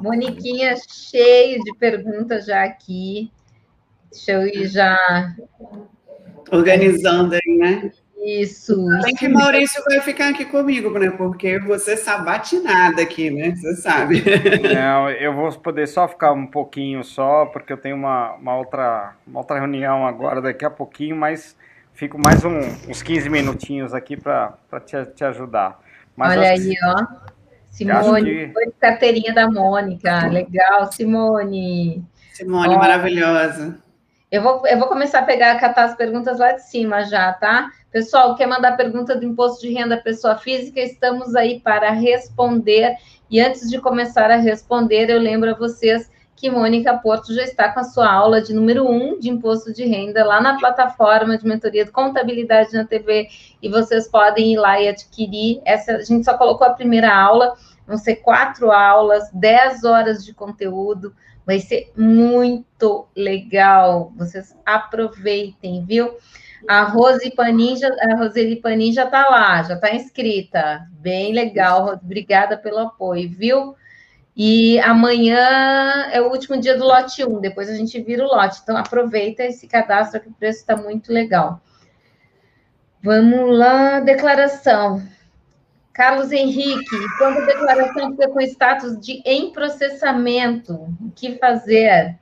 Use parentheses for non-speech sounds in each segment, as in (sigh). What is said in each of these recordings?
Moniquinha, cheio de perguntas já aqui. Deixa eu ir já. Organizando aí, né? Isso. Tem que Maurício vai ficar aqui comigo, né? Porque você sabatinada aqui, né? Você sabe. Não, eu vou poder só ficar um pouquinho só, porque eu tenho uma, uma, outra, uma outra reunião agora daqui a pouquinho, mas fico mais um, uns 15 minutinhos aqui para te, te ajudar. Mas Olha aí, ó. Simone, que... foi carteirinha da Mônica. Legal, Simone. Simone, ó, maravilhosa. Eu vou, eu vou começar a pegar, catar as perguntas lá de cima já, tá? Pessoal, quer mandar pergunta do imposto de renda pessoa física? Estamos aí para responder. E antes de começar a responder, eu lembro a vocês que Mônica Porto já está com a sua aula de número 1 um de imposto de renda lá na plataforma de mentoria de contabilidade na TV e vocês podem ir lá e adquirir. Essa a gente só colocou a primeira aula, vão ser quatro aulas, 10 horas de conteúdo. Vai ser muito legal. Vocês aproveitem, viu? A Rose a Roseli Panin já está lá, já está inscrita. Bem legal, obrigada pelo apoio, viu? E amanhã é o último dia do lote 1, depois a gente vira o lote. Então aproveita esse cadastro que o preço está muito legal. Vamos lá, declaração. Carlos Henrique, quando a declaração fica com status de em processamento, o que fazer?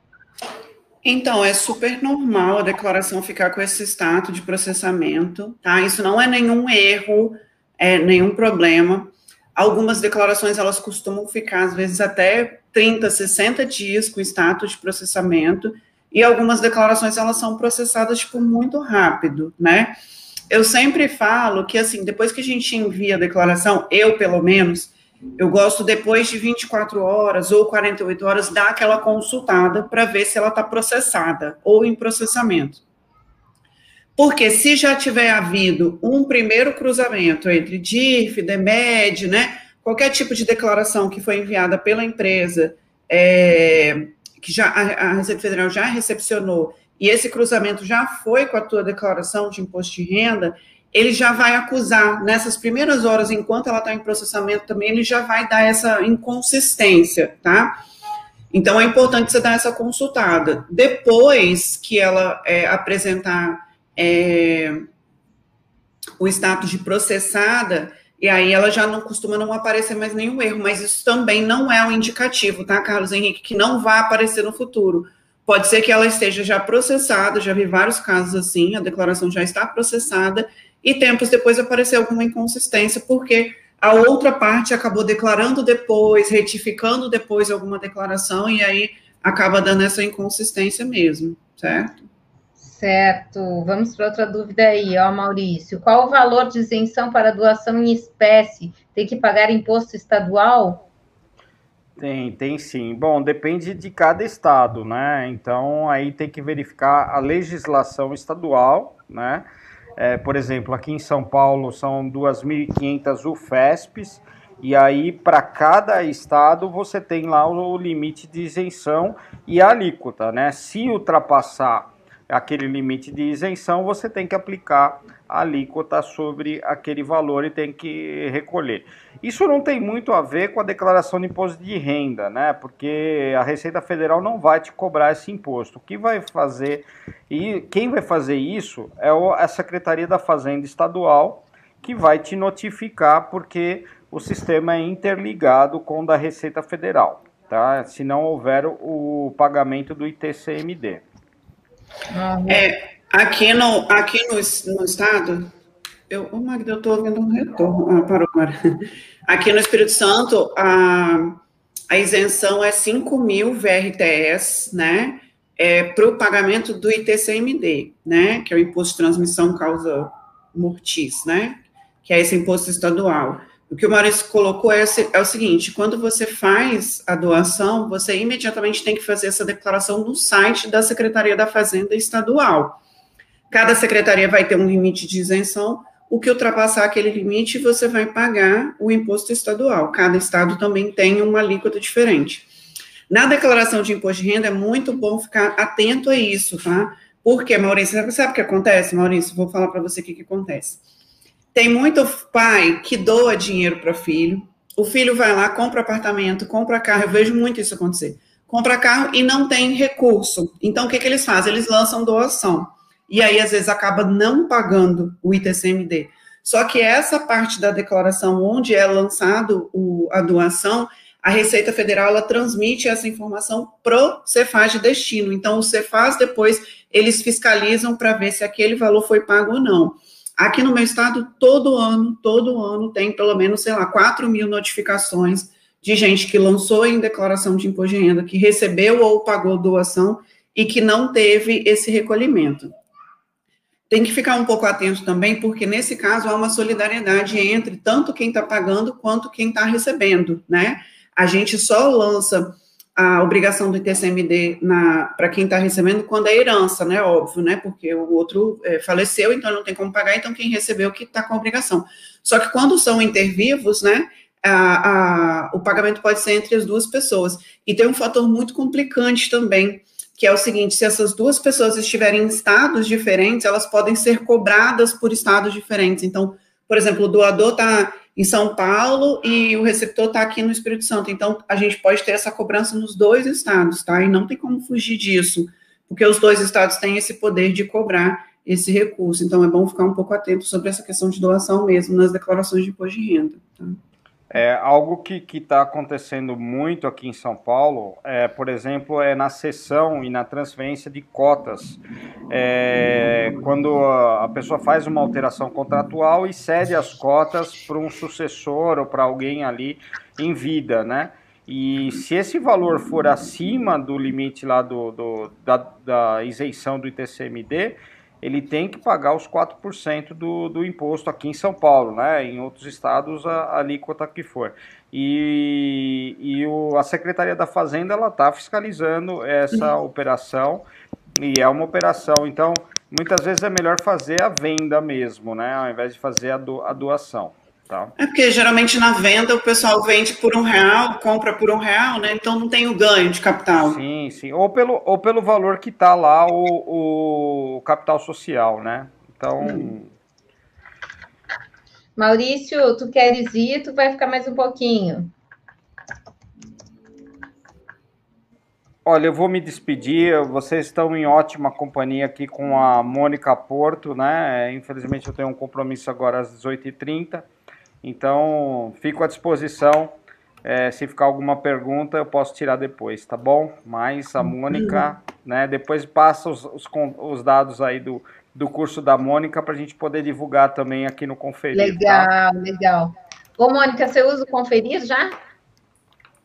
Então, é super normal a declaração ficar com esse status de processamento, tá? Isso não é nenhum erro, é nenhum problema. Algumas declarações, elas costumam ficar, às vezes, até 30, 60 dias com status de processamento, e algumas declarações, elas são processadas, tipo, muito rápido, né? eu sempre falo que, assim, depois que a gente envia a declaração, eu, pelo menos, eu gosto, depois de 24 horas ou 48 horas, dar aquela consultada para ver se ela está processada ou em processamento. Porque se já tiver havido um primeiro cruzamento entre DIRF, DEMED, né, qualquer tipo de declaração que foi enviada pela empresa, é, que já a, a Receita Federal já recepcionou, e esse cruzamento já foi com a tua declaração de imposto de renda, ele já vai acusar, nessas primeiras horas, enquanto ela está em processamento também, ele já vai dar essa inconsistência, tá? Então, é importante você dar essa consultada. Depois que ela é, apresentar é, o status de processada, e aí ela já não costuma não aparecer mais nenhum erro, mas isso também não é um indicativo, tá, Carlos Henrique, que não vai aparecer no futuro. Pode ser que ela esteja já processada, já vi vários casos assim, a declaração já está processada, e tempos depois apareceu alguma inconsistência, porque a outra parte acabou declarando depois, retificando depois alguma declaração, e aí acaba dando essa inconsistência mesmo, certo? Certo. Vamos para outra dúvida aí, ó, Maurício. Qual o valor de isenção para doação em espécie? Tem que pagar imposto estadual? Tem, tem sim. Bom, depende de cada estado, né? Então aí tem que verificar a legislação estadual, né? É, por exemplo, aqui em São Paulo são 2.500 UFESPs, e aí para cada estado você tem lá o limite de isenção e a alíquota, né? Se ultrapassar aquele limite de isenção, você tem que aplicar a alíquota sobre aquele valor e tem que recolher. Isso não tem muito a ver com a declaração de imposto de renda, né? Porque a Receita Federal não vai te cobrar esse imposto. O que vai fazer e quem vai fazer isso é a Secretaria da Fazenda Estadual que vai te notificar porque o sistema é interligado com o da Receita Federal, tá? Se não houver o pagamento do ITCMD. É, aqui no, aqui no, no estado, eu, oh, Magda, eu estou ouvindo um retorno. Ah, parou agora. (laughs) Aqui no Espírito Santo, a, a isenção é 5 mil VRTS, né? É, para o pagamento do ITCMD, né? Que é o Imposto de Transmissão Causa Mortis, né? Que é esse imposto estadual. O que o Maurício colocou é, é, o seguinte: quando você faz a doação, você imediatamente tem que fazer essa declaração no site da Secretaria da Fazenda Estadual. Cada secretaria vai ter um limite de isenção. O que ultrapassar aquele limite, você vai pagar o imposto estadual. Cada estado também tem uma alíquota diferente. Na declaração de imposto de renda, é muito bom ficar atento a isso, tá? Porque, Maurício, sabe o que acontece, Maurício? Vou falar para você o que, que acontece tem muito pai que doa dinheiro para filho, o filho vai lá, compra apartamento, compra carro, eu vejo muito isso acontecer. Compra carro e não tem recurso. Então, o que, que eles fazem? Eles lançam doação. E aí, às vezes, acaba não pagando o ITCMD. Só que essa parte da declaração, onde é lançado o, a doação, a Receita Federal ela transmite essa informação pro Cefaz de destino. Então, o Cefaz depois eles fiscalizam para ver se aquele valor foi pago ou não. Aqui no meu estado, todo ano, todo ano tem pelo menos, sei lá, 4 mil notificações de gente que lançou em declaração de imposto de renda, que recebeu ou pagou doação e que não teve esse recolhimento. Tem que ficar um pouco atento também, porque nesse caso há uma solidariedade entre tanto quem está pagando quanto quem está recebendo, né? A gente só lança a obrigação do ITCMD para quem está recebendo quando é herança, né? Óbvio, né? Porque o outro é, faleceu, então não tem como pagar, então quem recebeu que está com a obrigação. Só que quando são intervivos, né? A, a, o pagamento pode ser entre as duas pessoas. E tem um fator muito complicante também, que é o seguinte: se essas duas pessoas estiverem em estados diferentes, elas podem ser cobradas por estados diferentes. Então, por exemplo, o doador está em São Paulo e o receptor está aqui no Espírito Santo. Então, a gente pode ter essa cobrança nos dois estados, tá? E não tem como fugir disso, porque os dois estados têm esse poder de cobrar esse recurso. Então, é bom ficar um pouco atento sobre essa questão de doação mesmo nas declarações de imposto de renda. Tá? É, algo que está acontecendo muito aqui em São Paulo, é, por exemplo, é na cessão e na transferência de cotas. É, quando a pessoa faz uma alteração contratual e cede as cotas para um sucessor ou para alguém ali em vida, né? E se esse valor for acima do limite lá do, do da, da isenção do ITCMD, ele tem que pagar os 4% do, do imposto aqui em São Paulo, né? Em outros estados, a, a alíquota que for. E, e o, a Secretaria da Fazenda ela está fiscalizando essa uhum. operação e é uma operação. Então, muitas vezes é melhor fazer a venda mesmo, né? Ao invés de fazer a, do, a doação. Tá. É porque geralmente na venda o pessoal vende por um real, compra por um real, né? Então não tem o ganho de capital. Sim, sim. Ou pelo, ou pelo valor que está lá o, o capital social, né? Então. Hum. Maurício, tu queres ir? Tu vai ficar mais um pouquinho. Olha, eu vou me despedir. Vocês estão em ótima companhia aqui com a Mônica Porto, né? Infelizmente eu tenho um compromisso agora às 18h30. Então, fico à disposição. É, se ficar alguma pergunta, eu posso tirar depois, tá bom? Mas a Mônica, né? Depois passa os, os, os dados aí do, do curso da Mônica para a gente poder divulgar também aqui no Conferir. Tá? Legal, tá? legal. Ô, Mônica, você usa o Conferir já?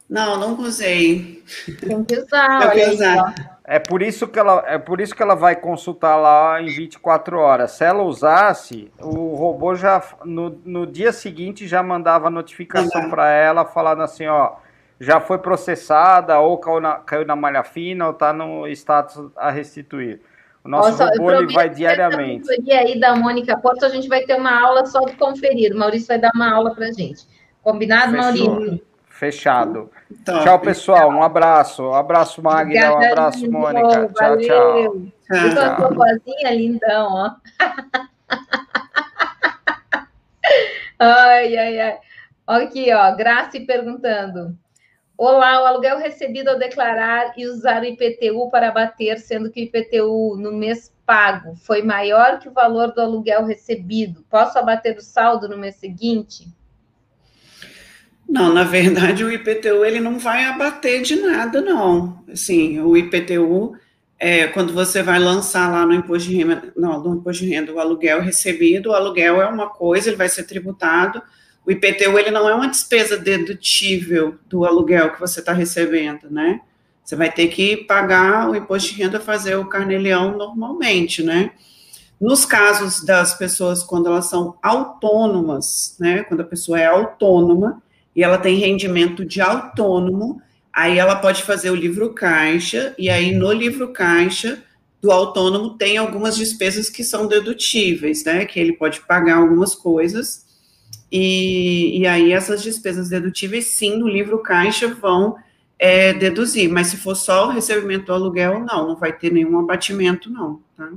Não, não usei. Tem que (laughs) usar. Tem que usar. Aí, é por isso que ela é por isso que ela vai consultar lá em 24 horas. Se ela usasse, o robô já no, no dia seguinte já mandava notificação uhum. para ela falando assim, ó, já foi processada ou caiu na, caiu na malha fina ou está no status a restituir. O nosso Nossa, robô ele vai diariamente. E aí da Mônica Porto a gente vai ter uma aula só de conferir. O Maurício vai dar uma aula para gente. Combinado, Fechou. Maurício? Fechado. Top. Tchau, pessoal. Um abraço. Um abraço, Magda. Um abraço, Mônica. Tchau, valeu. tchau. Eu tô a tua vozinha lindão, ó. (laughs) ai, ai, ai. Aqui, ó. Grace perguntando. Olá, o aluguel recebido ao declarar e usar o IPTU para bater, sendo que o IPTU no mês pago foi maior que o valor do aluguel recebido. Posso abater o saldo no mês seguinte? Não, na verdade, o IPTU ele não vai abater de nada, não. Assim, o IPTU, é, quando você vai lançar lá no imposto de renda, não, no imposto de renda, o aluguel recebido, o aluguel é uma coisa, ele vai ser tributado. O IPTU ele não é uma despesa dedutível do aluguel que você está recebendo, né? Você vai ter que pagar o imposto de renda, fazer o carnelião normalmente, né? Nos casos das pessoas quando elas são autônomas, né? Quando a pessoa é autônoma, e ela tem rendimento de autônomo, aí ela pode fazer o livro caixa, e aí no livro caixa do autônomo tem algumas despesas que são dedutíveis, né? Que ele pode pagar algumas coisas, e, e aí essas despesas dedutíveis, sim, no livro caixa vão é, deduzir, mas se for só o recebimento do aluguel, não, não vai ter nenhum abatimento, não, tá?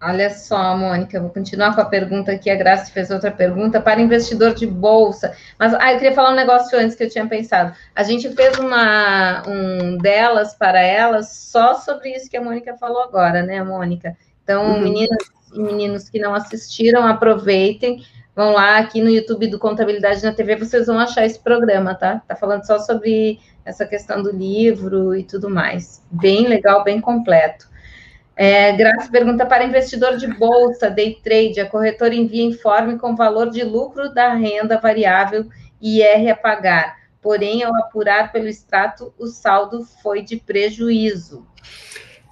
Olha só, Mônica, vou continuar com a pergunta aqui. A Graça fez outra pergunta para investidor de bolsa. Mas ah, eu queria falar um negócio antes que eu tinha pensado. A gente fez uma um delas para elas só sobre isso que a Mônica falou agora, né, Mônica? Então, uhum. meninas e meninos que não assistiram, aproveitem. Vão lá aqui no YouTube do Contabilidade na TV, vocês vão achar esse programa, tá? Tá falando só sobre essa questão do livro e tudo mais. Bem legal, bem completo. É, Graça pergunta para investidor de bolsa, day trade, a corretora envia informe com valor de lucro da renda variável IR a pagar. Porém, ao apurar pelo extrato, o saldo foi de prejuízo.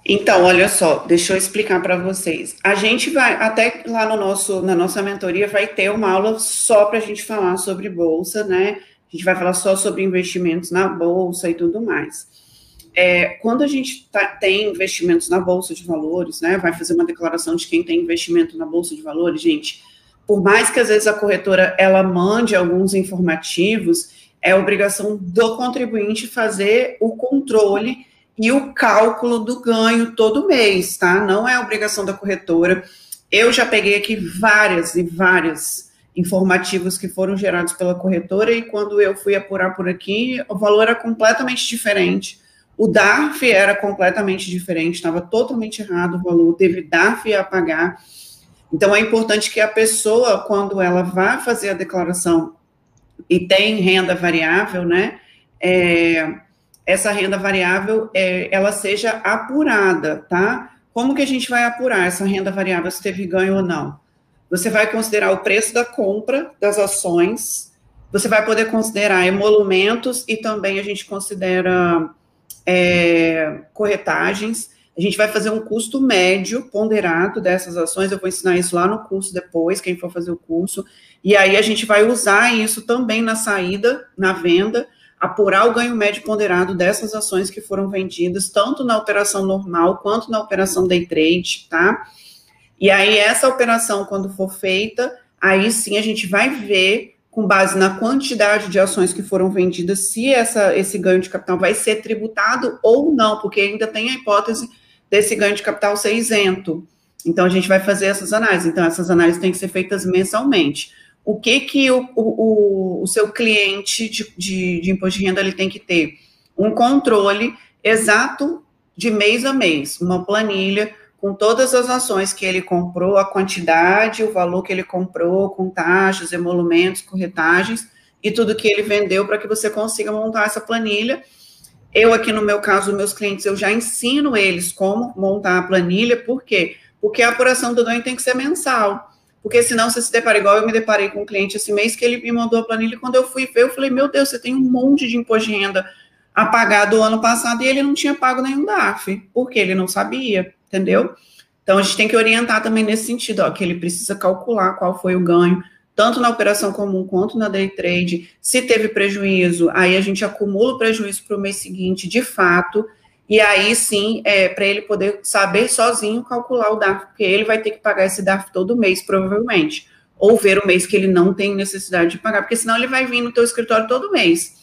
Então, olha só, deixa eu explicar para vocês. A gente vai, até lá no nosso, na nossa mentoria, vai ter uma aula só para a gente falar sobre bolsa, né? A gente vai falar só sobre investimentos na bolsa e tudo mais. É, quando a gente tá, tem investimentos na Bolsa de Valores, né, vai fazer uma declaração de quem tem investimento na Bolsa de Valores, gente, por mais que às vezes a corretora ela mande alguns informativos, é obrigação do contribuinte fazer o controle e o cálculo do ganho todo mês, tá? Não é obrigação da corretora. Eu já peguei aqui várias e várias informativos que foram gerados pela corretora e quando eu fui apurar por aqui, o valor era completamente diferente o DARF era completamente diferente, estava totalmente errado o valor, teve DARF a pagar. Então, é importante que a pessoa, quando ela vá fazer a declaração e tem renda variável, né, é, essa renda variável, é, ela seja apurada, tá? Como que a gente vai apurar essa renda variável, se teve ganho ou não? Você vai considerar o preço da compra das ações, você vai poder considerar emolumentos e também a gente considera é, corretagens. A gente vai fazer um custo médio ponderado dessas ações. Eu vou ensinar isso lá no curso depois, quem for fazer o curso. E aí a gente vai usar isso também na saída, na venda, apurar o ganho médio ponderado dessas ações que foram vendidas, tanto na operação normal quanto na operação day trade, tá? E aí, essa operação, quando for feita, aí sim a gente vai ver com base na quantidade de ações que foram vendidas, se essa, esse ganho de capital vai ser tributado ou não, porque ainda tem a hipótese desse ganho de capital ser isento. Então, a gente vai fazer essas análises. Então, essas análises têm que ser feitas mensalmente. O que que o, o, o seu cliente de, de, de imposto de renda ele tem que ter? Um controle exato de mês a mês, uma planilha com todas as ações que ele comprou, a quantidade, o valor que ele comprou, com taxas, emolumentos, corretagens e tudo que ele vendeu para que você consiga montar essa planilha. Eu aqui no meu caso, meus clientes, eu já ensino eles como montar a planilha, por quê? Porque a apuração do ganho tem que ser mensal. Porque senão você se depara igual eu me deparei com um cliente esse mês que ele me mandou a planilha, quando eu fui ver, eu falei, meu Deus, você tem um monte de imposto de renda apagado o ano passado e ele não tinha pago nenhum DARF, porque ele não sabia entendeu? Então a gente tem que orientar também nesse sentido, ó, que ele precisa calcular qual foi o ganho, tanto na operação comum quanto na day trade. Se teve prejuízo, aí a gente acumula o prejuízo para o mês seguinte, de fato, e aí sim, é, para ele poder saber sozinho calcular o DARF, porque ele vai ter que pagar esse DARF todo mês, provavelmente. Ou ver o mês que ele não tem necessidade de pagar, porque senão ele vai vir no teu escritório todo mês.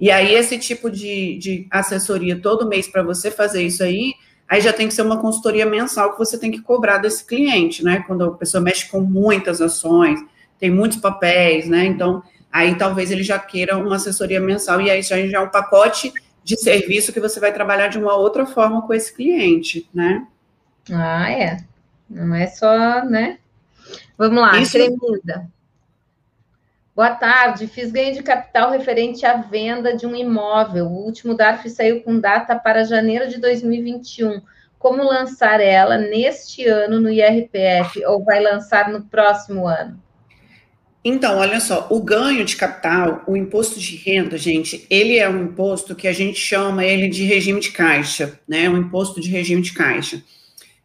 E aí, esse tipo de, de assessoria todo mês para você fazer isso aí, aí já tem que ser uma consultoria mensal que você tem que cobrar desse cliente, né? Quando a pessoa mexe com muitas ações, tem muitos papéis, né? Então, aí talvez ele já queira uma assessoria mensal, e aí já, já é um pacote de serviço que você vai trabalhar de uma outra forma com esse cliente, né? Ah, é. Não é só, né? Vamos lá, Isso... Tremida. Boa tarde, fiz ganho de capital referente à venda de um imóvel. O último DARF saiu com data para janeiro de 2021. Como lançar ela neste ano no IRPF ou vai lançar no próximo ano? Então, olha só, o ganho de capital, o imposto de renda, gente, ele é um imposto que a gente chama ele de regime de caixa, né? Um imposto de regime de caixa.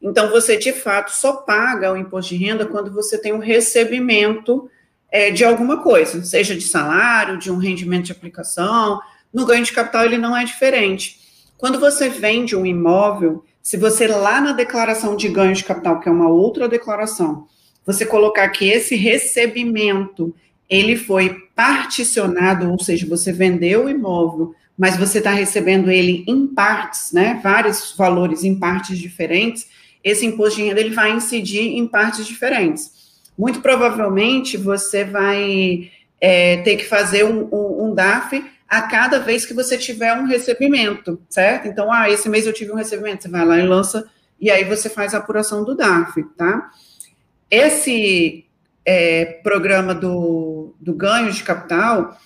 Então, você de fato só paga o imposto de renda quando você tem um recebimento é, de alguma coisa, seja de salário, de um rendimento de aplicação. No ganho de capital, ele não é diferente. Quando você vende um imóvel, se você lá na declaração de ganho de capital, que é uma outra declaração, você colocar que esse recebimento ele foi particionado, ou seja, você vendeu o imóvel, mas você está recebendo ele em partes, né? Vários valores em partes diferentes esse imposto de renda ele vai incidir em partes diferentes. Muito provavelmente você vai é, ter que fazer um, um, um DAF a cada vez que você tiver um recebimento, certo? Então, ah, esse mês eu tive um recebimento, você vai lá e lança, e aí você faz a apuração do DAF, tá? Esse é, programa do, do ganho de capital,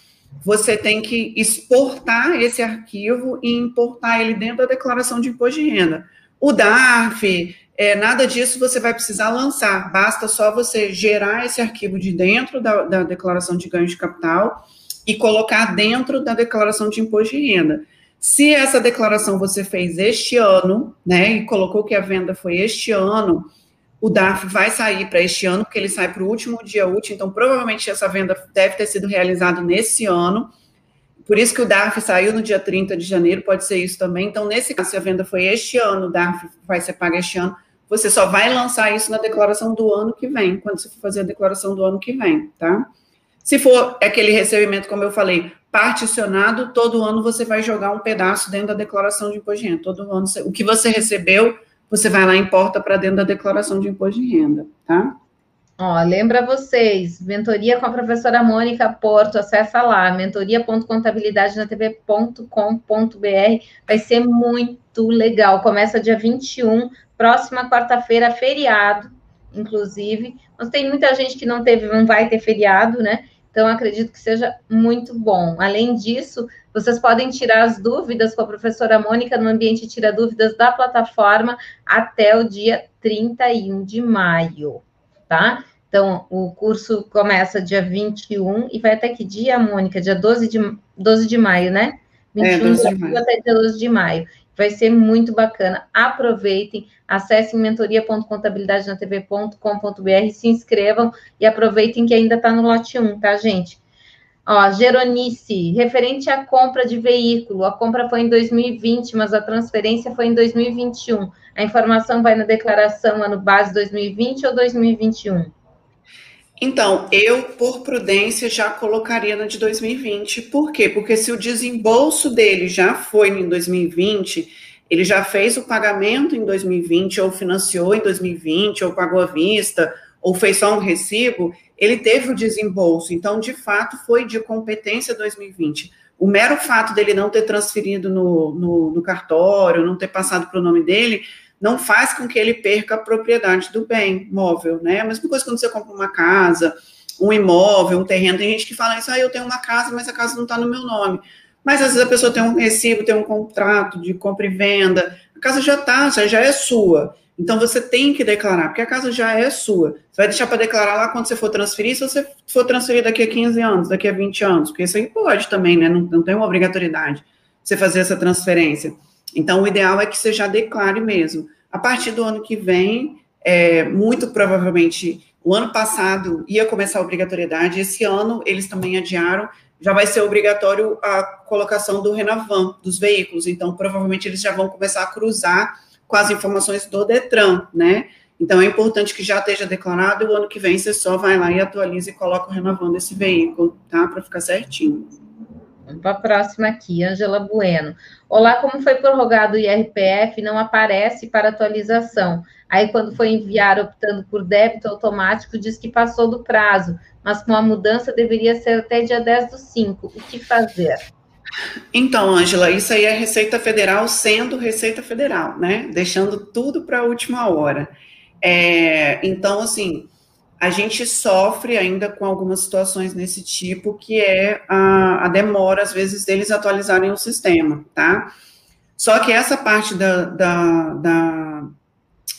você tem que exportar esse arquivo e importar ele dentro da declaração de imposto de renda. O DARF, é, nada disso você vai precisar lançar, basta só você gerar esse arquivo de dentro da, da declaração de ganho de capital e colocar dentro da declaração de imposto de renda. Se essa declaração você fez este ano, né, e colocou que a venda foi este ano, o DARF vai sair para este ano, porque ele sai para o último dia útil, então provavelmente essa venda deve ter sido realizada nesse ano. Por isso que o DARF saiu no dia 30 de janeiro, pode ser isso também. Então, nesse caso, se a venda foi este ano, o DARF vai ser pago este ano, você só vai lançar isso na declaração do ano que vem, quando você for fazer a declaração do ano que vem, tá? Se for aquele recebimento, como eu falei, particionado, todo ano você vai jogar um pedaço dentro da declaração de imposto de renda. Todo ano, o que você recebeu, você vai lá e importa para dentro da declaração de imposto de renda, tá? Ó, lembra vocês, mentoria com a professora Mônica Porto, acessa lá, mentoria.contabilidadenatv.com.br, vai ser muito legal, começa dia 21, próxima quarta-feira, feriado, inclusive, mas tem muita gente que não teve, não vai ter feriado, né? Então, acredito que seja muito bom. Além disso, vocês podem tirar as dúvidas com a professora Mônica no ambiente Tira Dúvidas da plataforma até o dia 31 de maio, tá? Então, o curso começa dia 21 e vai até que dia, Mônica? Dia 12 de, 12 de maio, né? 21 é, de maio. até dia 12 de maio. Vai ser muito bacana. Aproveitem, acessem mentoria.contabilidadenatv.com.br, se inscrevam e aproveitem que ainda está no lote 1, tá, gente? Ó, Geronice, referente à compra de veículo, a compra foi em 2020, mas a transferência foi em 2021. A informação vai na declaração ano base 2020 ou 2021? Então, eu, por prudência, já colocaria na de 2020. Por quê? Porque se o desembolso dele já foi em 2020, ele já fez o pagamento em 2020, ou financiou em 2020, ou pagou à vista, ou fez só um recibo, ele teve o desembolso. Então, de fato, foi de competência 2020. O mero fato dele não ter transferido no, no, no cartório, não ter passado para o nome dele, não faz com que ele perca a propriedade do bem móvel, né? A mesma coisa quando você compra uma casa, um imóvel, um terreno, tem gente que fala isso, ah, eu tenho uma casa, mas a casa não está no meu nome. Mas às vezes a pessoa tem um recibo, tem um contrato de compra e venda, a casa já está, já é sua. Então você tem que declarar, porque a casa já é sua. Você vai deixar para declarar lá quando você for transferir, se você for transferir daqui a 15 anos, daqui a 20 anos, porque isso aí pode também, né? Não, não tem uma obrigatoriedade você fazer essa transferência. Então, o ideal é que você já declare mesmo. A partir do ano que vem, é, muito provavelmente, o ano passado ia começar a obrigatoriedade, esse ano eles também adiaram, já vai ser obrigatório a colocação do Renavan, dos veículos, então provavelmente eles já vão começar a cruzar com as informações do Detran, né? Então é importante que já esteja declarado e o ano que vem você só vai lá e atualiza e coloca o Renavan desse veículo, tá? Para ficar certinho. Vamos para a próxima aqui, Angela Bueno. Olá, como foi prorrogado o IRPF, não aparece para atualização. Aí, quando foi enviar optando por débito automático, diz que passou do prazo, mas com a mudança deveria ser até dia 10 do 5. O que fazer? Então, Ângela, isso aí é Receita Federal sendo Receita Federal, né? Deixando tudo para a última hora. É, então, assim, a gente sofre ainda com algumas situações nesse tipo, que é a, a, demora, às vezes, deles atualizarem o sistema, tá? Só que essa parte da, da, da,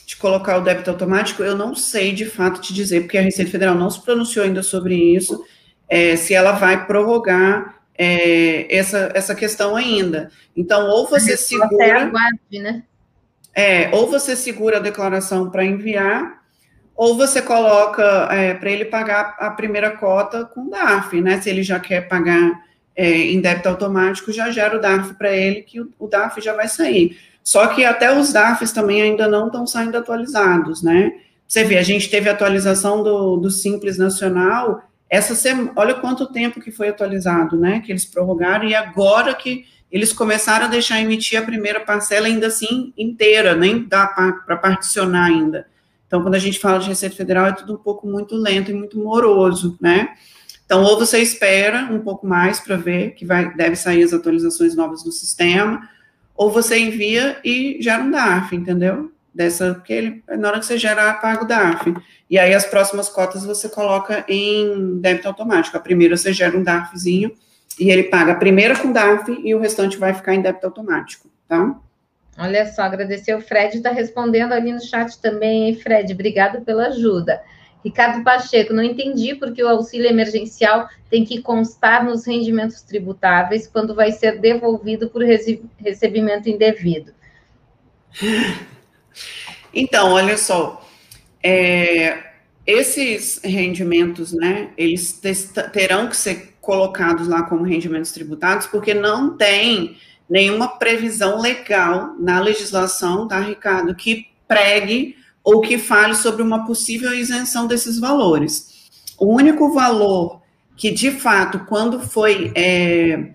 de colocar o débito automático, eu não sei de fato te dizer, porque a Receita Federal não se pronunciou ainda sobre isso, é, se ela vai prorrogar é, essa, essa questão ainda. Então, ou você segura. Aguarde, né? É, ou você segura a declaração para enviar, ou você coloca é, para ele pagar a primeira cota com DARF, né? Se ele já quer pagar é, em débito automático, já gera o DARF para ele, que o, o, DARF já vai sair. Só que até os DARFs também ainda não estão saindo atualizados, né? Você vê, a gente teve atualização do, do Simples Nacional, essa semana, olha quanto tempo que foi atualizado, né? Que eles prorrogaram, e agora que, eles começaram a deixar emitir a primeira parcela ainda assim inteira, nem dá para particionar ainda. Então, quando a gente fala de Receita Federal, é tudo um pouco muito lento e muito moroso, né? Então, ou você espera um pouco mais para ver que vai, deve sair as atualizações novas do sistema, ou você envia e gera um DARF, entendeu? Dessa, porque ele, na hora que você gera, paga o DARF. E aí, as próximas cotas você coloca em débito automático. A primeira você gera um DARFzinho, e ele paga a primeira com DARF e o restante vai ficar em débito automático, tá? Olha só, agradecer o Fred, está respondendo ali no chat também, Fred? Obrigado pela ajuda. Ricardo Pacheco, não entendi porque o auxílio emergencial tem que constar nos rendimentos tributáveis quando vai ser devolvido por recebimento indevido. Então, olha só, é, esses rendimentos, né, eles terão que ser colocados lá como rendimentos tributados, porque não tem nenhuma previsão legal na legislação, tá, Ricardo, que pregue ou que fale sobre uma possível isenção desses valores. O único valor que, de fato, quando foi é,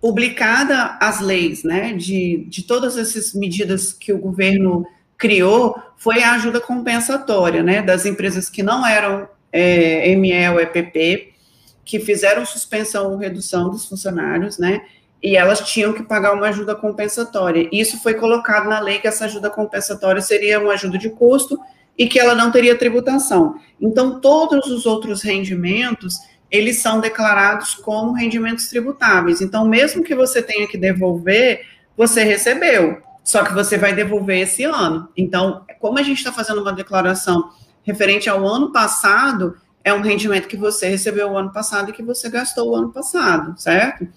publicada as leis, né, de, de todas essas medidas que o governo criou, foi a ajuda compensatória, né, das empresas que não eram é, ME ou EPP, que fizeram suspensão ou redução dos funcionários, né? E elas tinham que pagar uma ajuda compensatória. Isso foi colocado na lei que essa ajuda compensatória seria uma ajuda de custo e que ela não teria tributação. Então, todos os outros rendimentos, eles são declarados como rendimentos tributáveis. Então, mesmo que você tenha que devolver, você recebeu, só que você vai devolver esse ano. Então, como a gente está fazendo uma declaração referente ao ano passado, é um rendimento que você recebeu o ano passado e que você gastou o ano passado, certo?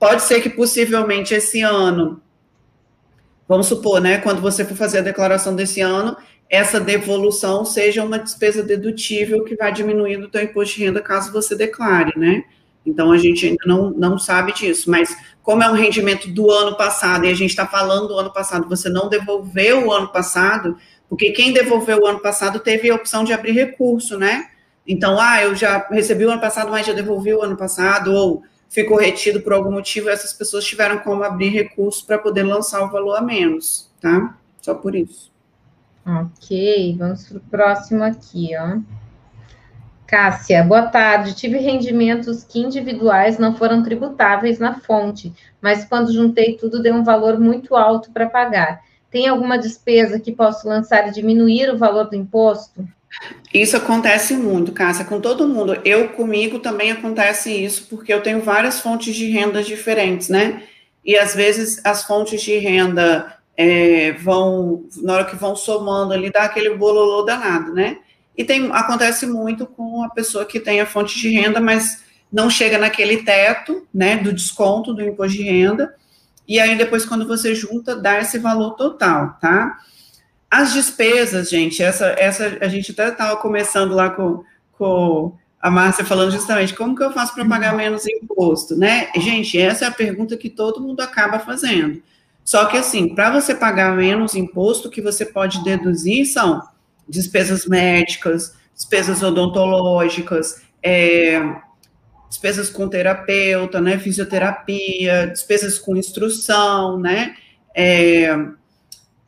Pode ser que possivelmente esse ano, vamos supor, né, quando você for fazer a declaração desse ano, essa devolução seja uma despesa dedutível que vai diminuindo o teu imposto de renda caso você declare, né? Então a gente ainda não, não sabe disso, mas como é um rendimento do ano passado e a gente está falando do ano passado, você não devolveu o ano passado, porque quem devolveu o ano passado teve a opção de abrir recurso, né? Então, ah, eu já recebi o ano passado, mas já devolvi o ano passado, ou ficou retido por algum motivo, essas pessoas tiveram como abrir recurso para poder lançar o valor a menos, tá? Só por isso. Ok, vamos para o próximo aqui, ó. Cássia, boa tarde. Tive rendimentos que individuais não foram tributáveis na fonte, mas quando juntei tudo deu um valor muito alto para pagar. Tem alguma despesa que posso lançar e diminuir o valor do imposto? Isso acontece muito, Cássia, com todo mundo. Eu, comigo, também acontece isso, porque eu tenho várias fontes de renda diferentes, né? E às vezes as fontes de renda é, vão, na hora que vão somando ali, dá aquele bololô danado, né? E tem, acontece muito com a pessoa que tem a fonte de renda, mas não chega naquele teto, né, do desconto do imposto de renda, e aí depois, quando você junta, dá esse valor total, tá? As despesas, gente, essa, essa a gente até estava começando lá com, com a Márcia falando justamente como que eu faço para pagar menos imposto, né? Gente, essa é a pergunta que todo mundo acaba fazendo. Só que assim, para você pagar menos imposto, o que você pode deduzir são despesas médicas, despesas odontológicas, é, despesas com terapeuta, né? Fisioterapia, despesas com instrução, né? É,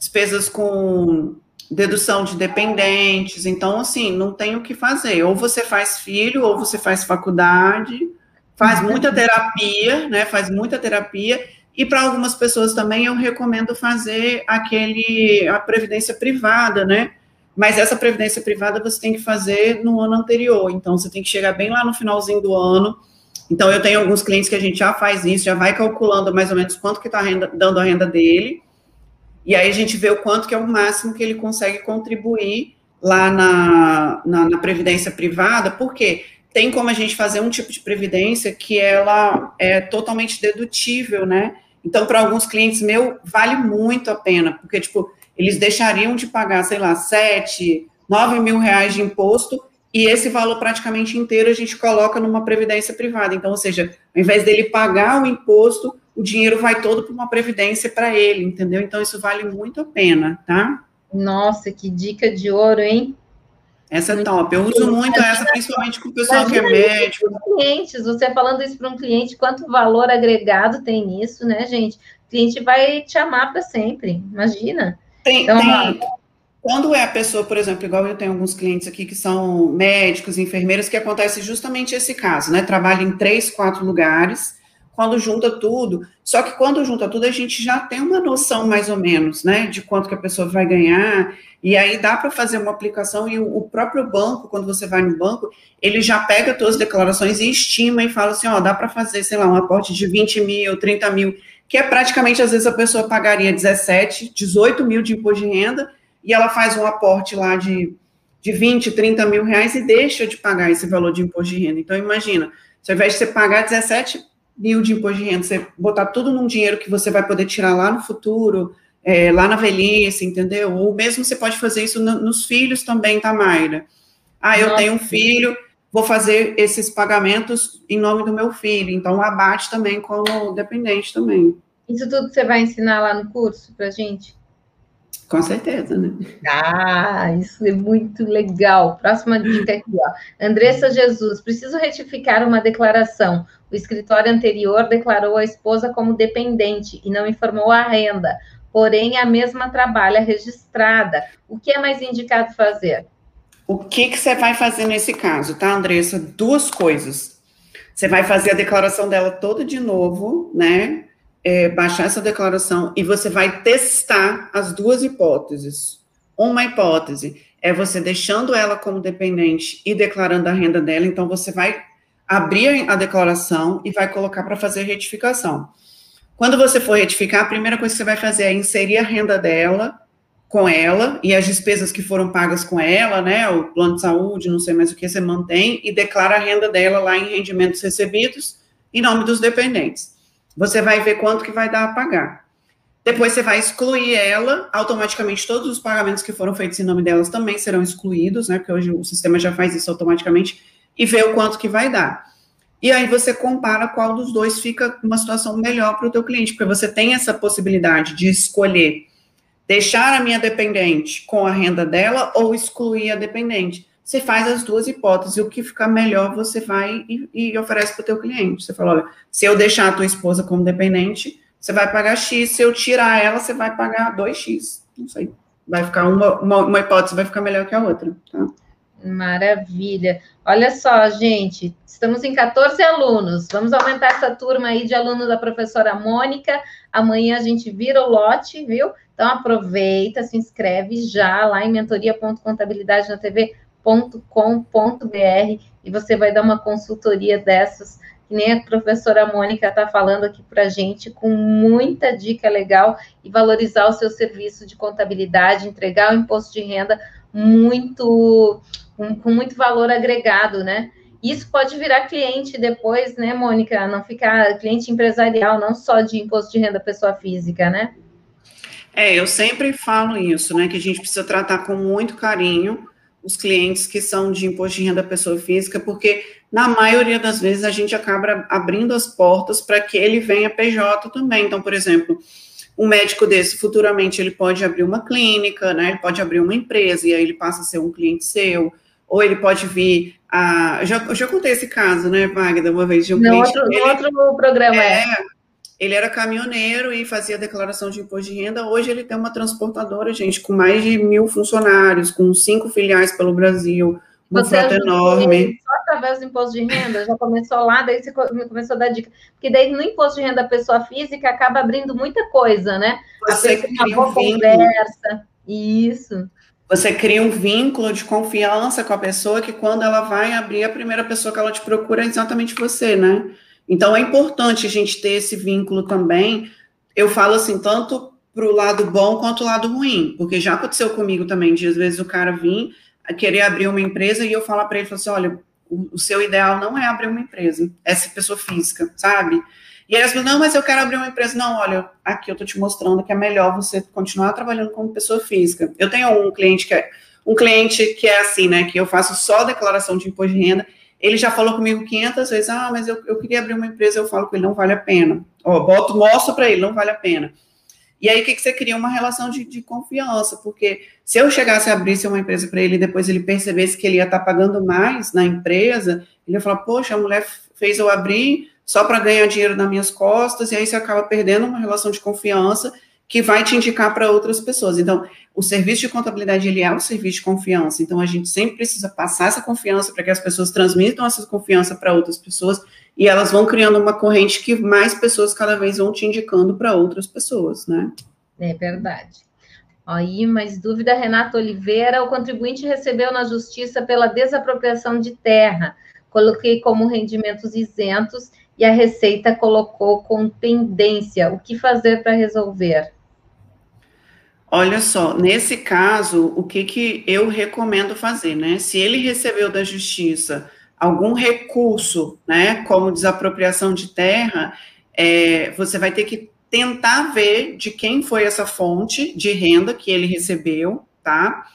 despesas com dedução de dependentes. Então, assim, não tem o que fazer. Ou você faz filho, ou você faz faculdade, faz uhum. muita terapia, né? Faz muita terapia. E para algumas pessoas também eu recomendo fazer aquele a previdência privada, né? Mas essa previdência privada você tem que fazer no ano anterior. Então você tem que chegar bem lá no finalzinho do ano. Então eu tenho alguns clientes que a gente já faz isso, já vai calculando mais ou menos quanto que está dando a renda dele e aí a gente vê o quanto que é o máximo que ele consegue contribuir lá na, na, na previdência privada, porque tem como a gente fazer um tipo de previdência que ela é totalmente dedutível, né? Então, para alguns clientes meu, vale muito a pena, porque, tipo, eles deixariam de pagar, sei lá, 7, 9 mil reais de imposto, e esse valor praticamente inteiro a gente coloca numa previdência privada. Então, ou seja, ao invés dele pagar o imposto, o dinheiro vai todo para uma previdência para ele, entendeu? Então isso vale muito a pena, tá? Nossa, que dica de ouro, hein? Essa é top. Eu uso muito essa, principalmente com o pessoal que é médico. Clientes, você falando isso para um cliente, quanto valor agregado tem nisso, né, gente? O cliente vai te amar para sempre, imagina. Tem, então, tem. Quando é a pessoa, por exemplo, igual eu tenho alguns clientes aqui que são médicos, enfermeiros, que acontece justamente esse caso, né? Trabalha em três, quatro lugares, quando junta tudo. Só que quando junta tudo, a gente já tem uma noção mais ou menos, né, de quanto que a pessoa vai ganhar. E aí dá para fazer uma aplicação e o, próprio banco, quando você vai no banco, ele já pega todas as declarações e estima e fala assim, ó, dá para fazer, sei lá, um aporte de 20 mil, 30 mil, que é praticamente, às vezes, a pessoa pagaria 17, 18 mil de imposto de renda, e ela faz um aporte lá de, de 20, 30 mil reais e deixa de pagar esse valor de imposto de renda. Então, imagina, ao invés de você pagar 17 mil de imposto de renda, você botar tudo num dinheiro que você vai poder tirar lá no futuro, é, lá na velhice, entendeu? Ou mesmo você pode fazer isso no, nos filhos também, tá, Mayra? Ah, eu Nossa. tenho um filho, vou fazer esses pagamentos em nome do meu filho, então abate também como dependente também. Isso tudo você vai ensinar lá no curso pra gente? Com certeza, né? Ah, isso é muito legal. Próxima dica aqui, ó. Andressa Jesus, preciso retificar uma declaração. O escritório anterior declarou a esposa como dependente e não informou a renda. Porém, a mesma trabalha registrada. O que é mais indicado fazer? O que, que você vai fazer nesse caso, tá, Andressa? Duas coisas. Você vai fazer a declaração dela toda de novo, né? é, baixar essa declaração e você vai testar as duas hipóteses. Uma hipótese é você deixando ela como dependente e declarando a renda dela, então você vai abrir a declaração e vai colocar para fazer retificação. Quando você for retificar, a primeira coisa que você vai fazer é inserir a renda dela com ela e as despesas que foram pagas com ela, né, o plano de saúde, não sei mais o que, você mantém e declara a renda dela lá em rendimentos recebidos em nome dos dependentes. Você vai ver quanto que vai dar a pagar. Depois você vai excluir ela, automaticamente todos os pagamentos que foram feitos em nome delas também serão excluídos, né? Porque hoje o sistema já faz isso automaticamente e vê o quanto que vai dar. E aí você compara qual dos dois fica uma situação melhor para o teu cliente, porque você tem essa possibilidade de escolher deixar a minha dependente com a renda dela ou excluir a dependente você faz as duas hipóteses, o que ficar melhor você vai e, e oferece para o teu cliente. Você fala, olha, se eu deixar a tua esposa como dependente, você vai pagar X, se eu tirar ela, você vai pagar 2X. Não sei. Vai ficar uma, uma, uma hipótese vai ficar melhor que a outra, tá? Maravilha. Olha só, gente, estamos em 14 alunos. Vamos aumentar essa turma aí de alunos da professora Mônica. Amanhã a gente vira o lote, viu? Então aproveita, se inscreve já lá em mentoria.contabilidade na TV com.br e você vai dar uma consultoria dessas, que nem a professora Mônica está falando aqui para a gente, com muita dica legal e valorizar o seu serviço de contabilidade, entregar o imposto de renda muito com, com muito valor agregado, né? Isso pode virar cliente depois, né, Mônica? Não ficar cliente empresarial, não só de imposto de renda pessoa física, né? É, eu sempre falo isso, né? Que a gente precisa tratar com muito carinho os clientes que são de imposto de renda pessoa física, porque na maioria das vezes a gente acaba abrindo as portas para que ele venha PJ também. Então, por exemplo, um médico desse futuramente ele pode abrir uma clínica, né? Ele pode abrir uma empresa e aí ele passa a ser um cliente seu, ou ele pode vir a. Já, já contei esse caso, né, Magda, uma vez de um no cliente. Outro, ele, no outro programa. É, é ele era caminhoneiro e fazia declaração de imposto de renda. Hoje ele tem uma transportadora, gente, com mais de mil funcionários, com cinco filiais pelo Brasil, uma Você frota enorme. Só através do imposto de renda, já começou lá, daí você começou a dar dica. Porque daí no imposto de renda pessoa física acaba abrindo muita coisa, né? Você cria um conversa. Isso. Você cria um vínculo de confiança com a pessoa que quando ela vai abrir, a primeira pessoa que ela te procura é exatamente você, né? Então, é importante a gente ter esse vínculo também. Eu falo assim, tanto para o lado bom quanto o lado ruim, porque já aconteceu comigo também, de às vezes o cara vir querer abrir uma empresa e eu falar para ele, assim, olha, o, o, seu ideal não é abrir uma empresa, é ser pessoa física, sabe? E aí as pessoas, não, mas eu quero abrir uma empresa. Não, olha, aqui eu tô te mostrando que é melhor você continuar trabalhando como pessoa física. Eu tenho um cliente que é um cliente que é assim, né, que eu faço só declaração de imposto de renda ele já falou comigo 500 vezes, ah, mas eu, eu queria abrir uma empresa, eu falo com ele, não vale a pena. Ó, boto, mostro para ele, não vale a pena. E aí, o que, que você cria? Uma relação de, de confiança, porque se eu chegasse a abrir uma empresa para ele e depois ele percebesse que ele ia estar tá pagando mais na empresa, ele ia falar, poxa, a mulher fez eu abrir só para ganhar dinheiro nas minhas costas, e aí você acaba perdendo uma relação de confiança que vai te indicar para outras pessoas. Então, o serviço de contabilidade, ele é um serviço de confiança, então a gente sempre precisa passar essa confiança para que as pessoas transmitam essa confiança para outras pessoas, e elas vão criando uma corrente que mais pessoas cada vez vão te indicando para outras pessoas, né? É verdade. Aí, mais dúvida, Renato Oliveira, o contribuinte recebeu na justiça pela desapropriação de terra. Coloquei como rendimentos isentos e a Receita colocou com pendência. O que fazer para resolver? Olha só, nesse caso, o que, que eu recomendo fazer, né? Se ele recebeu da justiça algum recurso, né, como desapropriação de terra, é, você vai ter que tentar ver de quem foi essa fonte de renda que ele recebeu, tá?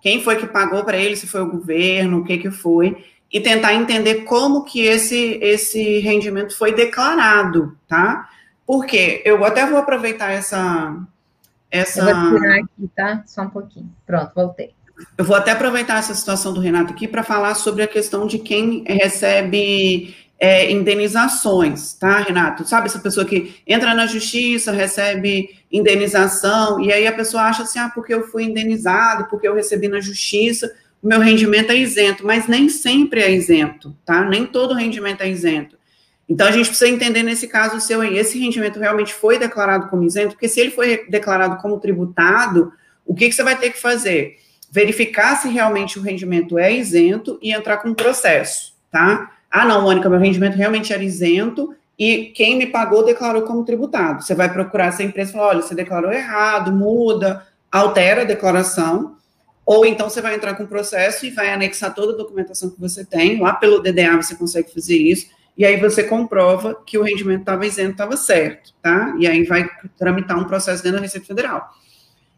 Quem foi que pagou para ele, se foi o governo, o que que foi, e tentar entender como que esse, esse rendimento foi declarado, tá? Porque eu até vou aproveitar essa, essa... Eu vou tirar aqui, tá? Só um pouquinho. Pronto, voltei. Eu vou até aproveitar essa situação do Renato aqui para falar sobre a questão de quem recebe é, indenizações, tá, Renato? Sabe essa pessoa que entra na justiça, recebe indenização, e aí a pessoa acha assim, ah, porque eu fui indenizado, porque eu recebi na justiça, meu rendimento é isento, mas nem sempre é isento, tá? Nem todo rendimento é isento. Então, a gente precisa entender nesse caso seu aí, esse rendimento realmente foi declarado como isento, porque se ele foi declarado como tributado, o que, que você vai ter que fazer? Verificar se realmente o rendimento é isento e entrar com processo, tá? Ah, não, Mônica, meu rendimento realmente era isento e quem me pagou declarou como tributado. Você vai procurar essa empresa e falar, olha, você declarou errado, muda, altera a declaração, ou então você vai entrar com o processo e vai anexar toda a documentação que você tem, lá pelo DDA você consegue fazer isso, e aí você comprova que o rendimento estava isento, estava certo, tá? E aí vai tramitar um processo dentro da Receita Federal.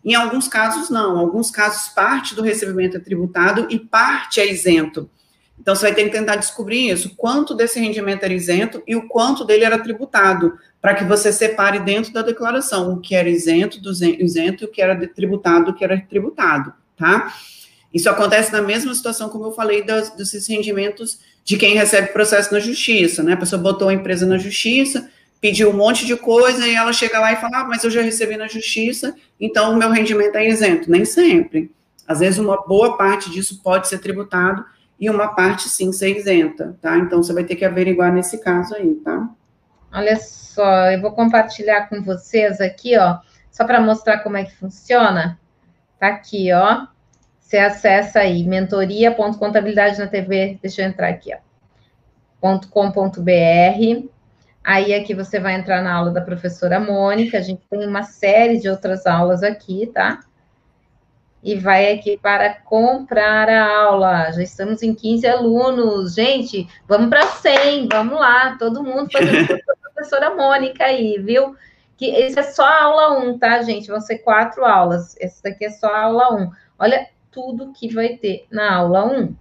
Em alguns casos, não. Em alguns casos, parte do recebimento é tributado e parte é isento. Então, você vai ter que tentar descobrir isso, quanto desse rendimento era isento e o quanto dele era tributado, para que você separe dentro da declaração o que era isento do isento e o que era tributado do que era tributado, tá? Isso acontece na mesma situação, como eu falei, dos, desses rendimentos de quem recebe processo na justiça, né? A pessoa botou a empresa na justiça, pediu um monte de coisa e ela chega lá e fala, ah, mas eu já recebi na justiça, então o meu rendimento é isento. Nem sempre. Às vezes uma boa parte disso pode ser tributado e uma parte sim ser isenta, tá? Então você vai ter que averiguar nesse caso aí, tá? Olha só, eu vou compartilhar com vocês aqui, ó, só para mostrar como é que funciona. Tá aqui, ó. Você acessa aí, mentoria.contabilidade na TV, deixa eu entrar aqui, ó, .com.br. Aí aqui você vai entrar na aula da professora Mônica, a gente tem uma série de outras aulas aqui, tá? E vai aqui para comprar a aula. Já estamos em 15 alunos. Gente, vamos para 100, vamos lá, todo mundo fazendo (laughs) a professora Mônica aí, viu? Que esse é só a aula 1, tá, gente? Vão ser quatro aulas. Esse daqui é só a aula 1. Olha, tudo que vai ter na aula 1.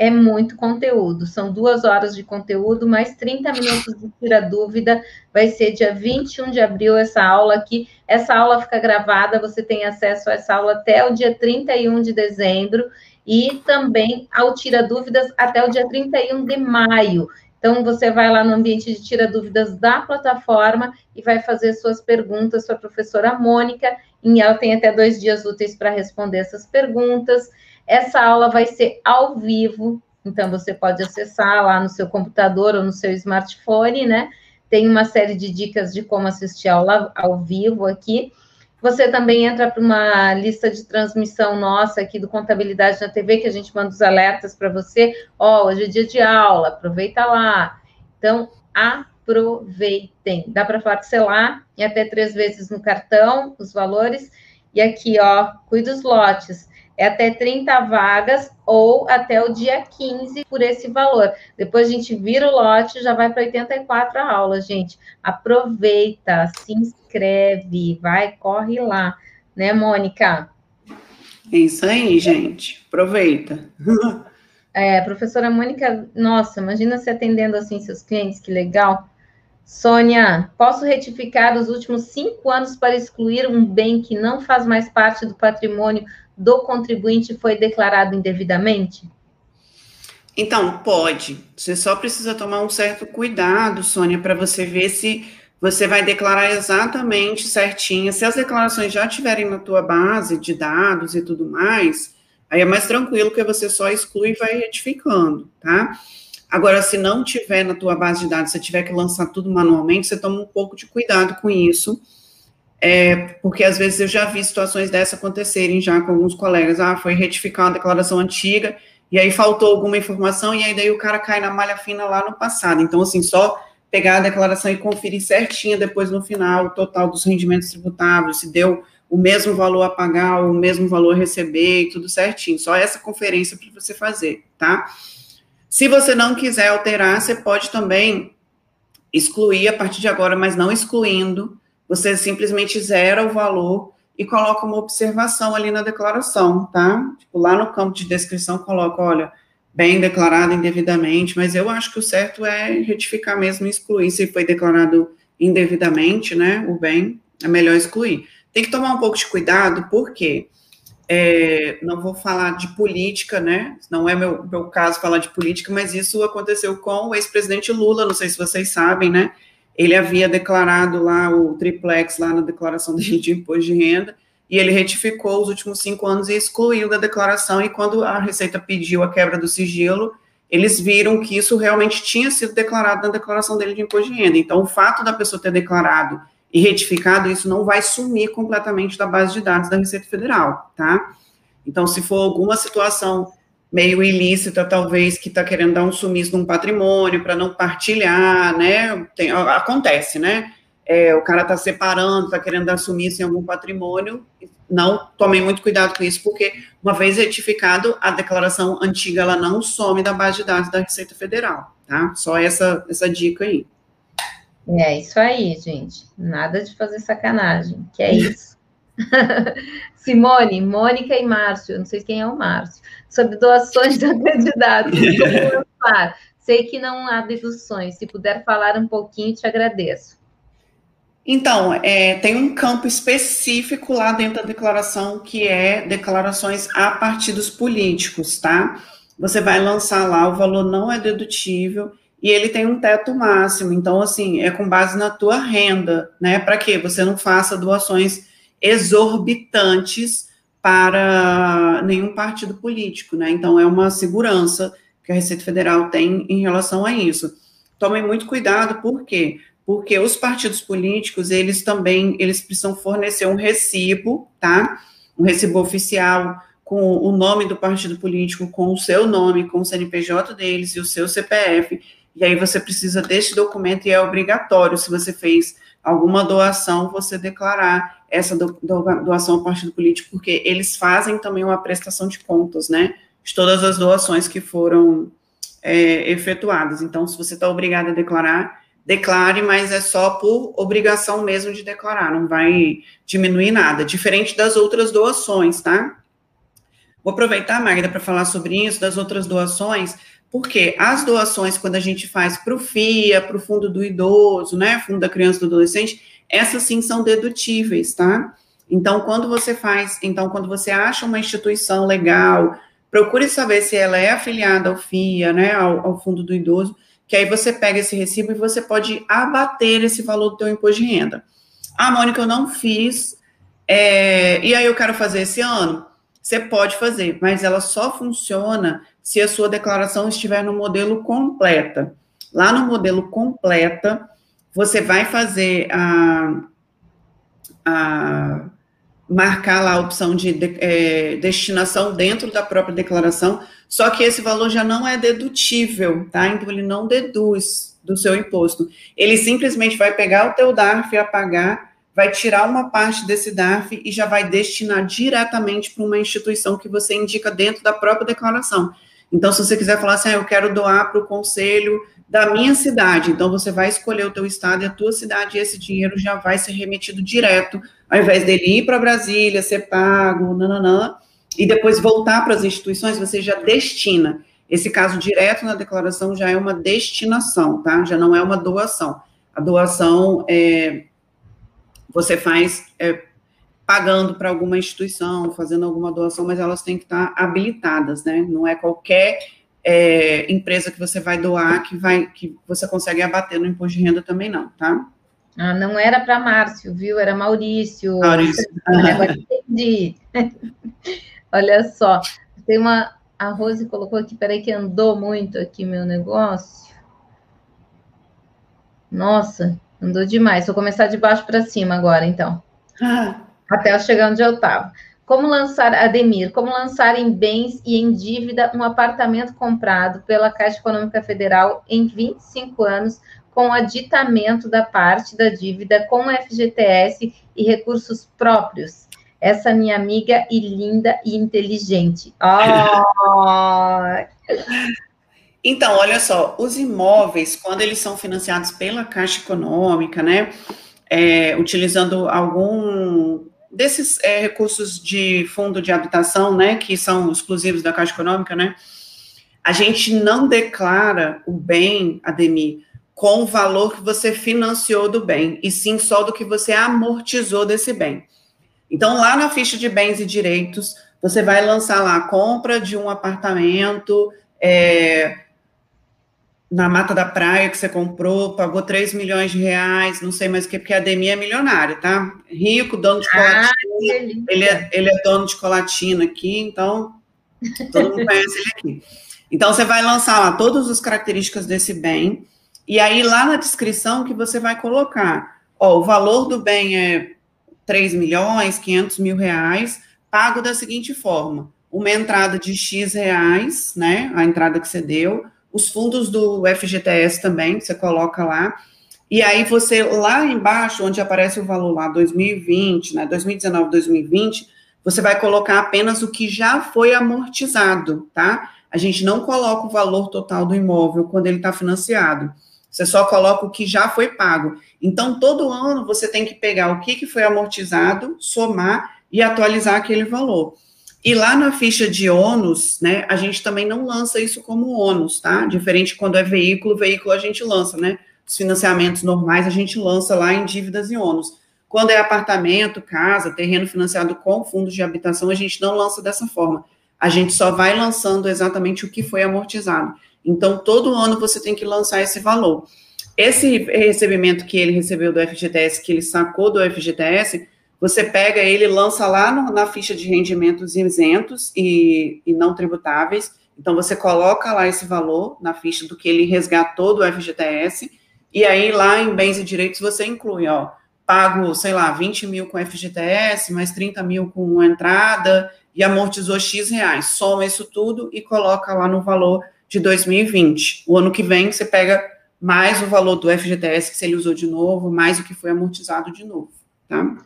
É muito conteúdo, são duas horas de conteúdo, mais 30 minutos de tira dúvida. Vai ser dia 21 de abril essa aula aqui. Essa aula fica gravada, você tem acesso a essa aula até o dia 31 de dezembro e também ao tira dúvidas até o dia 31 de maio. Então, você vai lá no ambiente de tira dúvidas da plataforma e vai fazer suas perguntas para a professora Mônica, e ela tem até dois dias úteis para responder essas perguntas. Essa aula vai ser ao vivo, então você pode acessar lá no seu computador ou no seu smartphone, né? Tem uma série de dicas de como assistir aula ao vivo aqui. Você também entra para uma lista de transmissão nossa aqui do Contabilidade na TV, que a gente manda os alertas para você. Ó, oh, hoje é dia de aula, aproveita lá. Então, aproveitem. Dá para parcelar e até três vezes no cartão os valores. E aqui, ó, cuida dos lotes é até 30 vagas ou até o dia 15 por esse valor. Depois a gente vira o lote, já vai para 84 aulas, gente. Aproveita, se inscreve, vai, corre lá, né, Mônica? É isso aí, gente. Aproveita. (laughs) É, professora Mônica, nossa, imagina se atendendo assim seus clientes, que legal. Sônia, posso retificar os últimos cinco anos para excluir um bem que não faz mais parte do patrimônio do contribuinte foi declarado indevidamente? Então, pode. Você só precisa tomar um certo cuidado, Sônia, para você ver se você vai declarar exatamente certinho. Se as declarações já estiverem na tua base de dados e tudo mais, aí é mais tranquilo que você só exclui e vai retificando, tá? Agora, se não tiver na tua base de dados, você tiver que lançar tudo manualmente, você toma um pouco de cuidado com isso, é, porque às vezes eu já vi situações dessa acontecerem já com alguns colegas. Ah, foi retificar uma declaração antiga, e aí faltou alguma informação, e aí daí o cara cai na malha fina lá no passado. Então, assim, só pegar a declaração e conferir certinho depois no final o total dos rendimentos tributáveis, se deu o mesmo valor a pagar, o mesmo valor a receber, tudo certinho. Só essa conferência para você fazer, tá? Se você não quiser alterar, você pode também excluir a partir de agora, mas não excluindo, você simplesmente zera o valor e coloca uma observação ali na declaração, tá? Tipo, lá no campo de descrição coloca, olha, bem declarado indevidamente, mas eu acho que o certo é retificar mesmo e excluir. Se foi declarado indevidamente, né, o bem, é melhor excluir. Tem que tomar um pouco de cuidado, porque é, não vou falar de política, né? Não é meu, meu caso falar de política, mas isso aconteceu com o ex-presidente Lula, não sei se vocês sabem, né? Ele havia declarado lá o triplex lá na declaração dele de imposto de renda, e ele retificou os últimos cinco anos e excluiu da declaração, e quando a Receita pediu a quebra do sigilo, eles viram que isso realmente tinha sido declarado na declaração dele de imposto de renda. Então, o fato da pessoa ter declarado e retificado, isso não vai sumir completamente da base de dados da Receita Federal, tá? Então, se for alguma situação meio ilícita, talvez, que está querendo dar um sumiço num patrimônio para não partilhar, né? Tem, acontece, né? É, o cara está separando, está querendo dar sumiço em algum patrimônio, não tomem muito cuidado com isso, porque uma vez retificado, a declaração antiga ela não some da base de dados da Receita Federal, tá? Só essa, essa dica aí. É isso aí, gente. Nada de fazer sacanagem, que é isso. (laughs) Simone, Mônica e Márcio, não sei quem é o Márcio, sobre doações da (laughs) candidato. sei que não há deduções. Se puder falar um pouquinho, te agradeço. Então, é, tem um campo específico lá dentro da declaração que é declarações a partidos políticos, tá? Você vai lançar lá, o valor não é dedutível e ele tem um teto máximo. Então, assim, é com base na tua renda, né? Para que você não faça doações exorbitantes para nenhum partido político, né? Então, é uma segurança que a Receita Federal tem em relação a isso. Tomem muito cuidado, por quê? Porque os partidos políticos, eles também, eles precisam fornecer um recibo, tá? Um recibo oficial com o nome do partido político, com o seu nome, com o CNPJ deles e o seu CPF, e aí você precisa deste documento e é obrigatório, se você fez alguma doação, você declarar essa do, do, doação ao partido político, porque eles fazem também uma prestação de contas, né, de todas as doações que foram é, efetuadas. Então, se você está obrigado a declarar, declare, mas é só por obrigação mesmo de declarar, não vai diminuir nada, diferente das outras doações, tá? Vou aproveitar, Magda, para falar sobre isso, das outras doações, porque as doações, quando a gente faz para o FIA, para o Fundo do Idoso, né, Fundo da Criança e do Adolescente, essas sim são dedutíveis, tá? Então, quando você faz, então, quando você acha uma instituição legal, procure saber se ela é afiliada ao FIA, né, ao, ao Fundo do Idoso, que aí você pega esse recibo e você pode abater esse valor do teu imposto de renda. Ah, Mônica, eu não fiz, é, e aí eu quero fazer esse ano. Você pode fazer, mas ela só funciona se a sua declaração estiver no modelo completa. Lá no modelo completa, você vai fazer a, a marcar lá a opção de, de é, destinação dentro da própria declaração, só que esse valor já não é dedutível, tá? Então ele não deduz do seu imposto. Ele simplesmente vai pegar o teu DARF a pagar, vai tirar uma parte desse DARF e já vai destinar diretamente para uma instituição que você indica dentro da própria declaração. Então, se você quiser falar assim, ah, eu quero doar para o conselho da minha cidade, então você vai escolher o teu estado e a tua cidade e esse dinheiro já vai ser remetido direto, ao invés dele ir para Brasília, ser pago, nananã, e depois voltar para as instituições, você já destina. Esse caso direto na declaração já é uma destinação, tá? Já não é uma doação. A doação é, você faz é, pagando para alguma instituição, fazendo alguma doação, mas elas têm que estar habilitadas, né? Não é qualquer é, empresa que você vai doar que vai que você consegue abater no imposto de renda também não, tá? Ah, não era para Márcio, viu? Era Maurício. Maurício. (laughs) Agora entendi. (laughs) Olha só, tem uma. A Rose colocou aqui, peraí, que andou muito aqui meu negócio. Nossa, andou demais. Vou começar de baixo para cima agora, então. Ah. Até chegar onde eu estava. Como lançar, Ademir, como lançar em bens e em dívida um apartamento comprado pela Caixa Econômica Federal em 25 anos, com aditamento da parte da dívida com FGTS e recursos próprios? Essa minha amiga e linda e inteligente. Oh! (laughs) Então, olha só, os imóveis, quando eles são financiados pela Caixa Econômica, né, é, utilizando algum desses é, recursos de fundo de habitação, né, que são exclusivos da Caixa Econômica, né, a gente não declara o bem, Ademir, com o valor que você financiou do bem, e sim só do que você amortizou desse bem. Então, lá na ficha de bens e direitos, você vai lançar lá a compra de um apartamento é, na Mata da Praia que você comprou, pagou 3 milhões de reais, não sei mais o que, porque a Demi é milionária, tá? Rico, dono de colatina. Ah, ele, é, ele é dono de colatina aqui, então todo mundo conhece ele aqui. Então, você vai lançar lá todas as características desse bem, e aí lá na descrição que você vai colocar, ó, o valor do bem é 3 milhões, 500 mil reais, pago da seguinte forma: uma entrada de X reais, né? A entrada que você deu, os fundos do FGTS também, você coloca lá. E aí você, lá embaixo, onde aparece o valor lá, 2020, né? 2019, 2020, você vai colocar apenas o que já foi amortizado, tá? A gente não coloca o valor total do imóvel quando ele está financiado. Você só coloca o que já foi pago. Então, todo ano você tem que pegar o que, que foi amortizado, somar e atualizar aquele valor. E lá na ficha de ônus, né, a gente também não lança isso como ônus, tá? Diferente quando é veículo, veículo a gente lança, né? Os financiamentos normais a gente lança lá em dívidas e ônus. Quando é apartamento, casa, terreno financiado com fundos de habitação, a gente não lança dessa forma. A gente só vai lançando exatamente o que foi amortizado. Então, todo ano você tem que lançar esse valor. Esse recebimento que ele recebeu do FGTS, que ele sacou do FGTS, você pega ele lança lá no, na ficha de rendimentos isentos e, e não tributáveis. Então, você coloca lá esse valor na ficha do que ele resgatou do FGTS, e aí lá em bens e direitos você inclui, ó, pago, sei lá, 20 mil com FGTS, mais 30 mil com entrada, e amortizou X reais. Soma isso tudo e coloca lá no valor de 2020. O ano que vem você pega mais o valor do FGTS que se ele usou de novo, mais o que foi amortizado de novo, tá?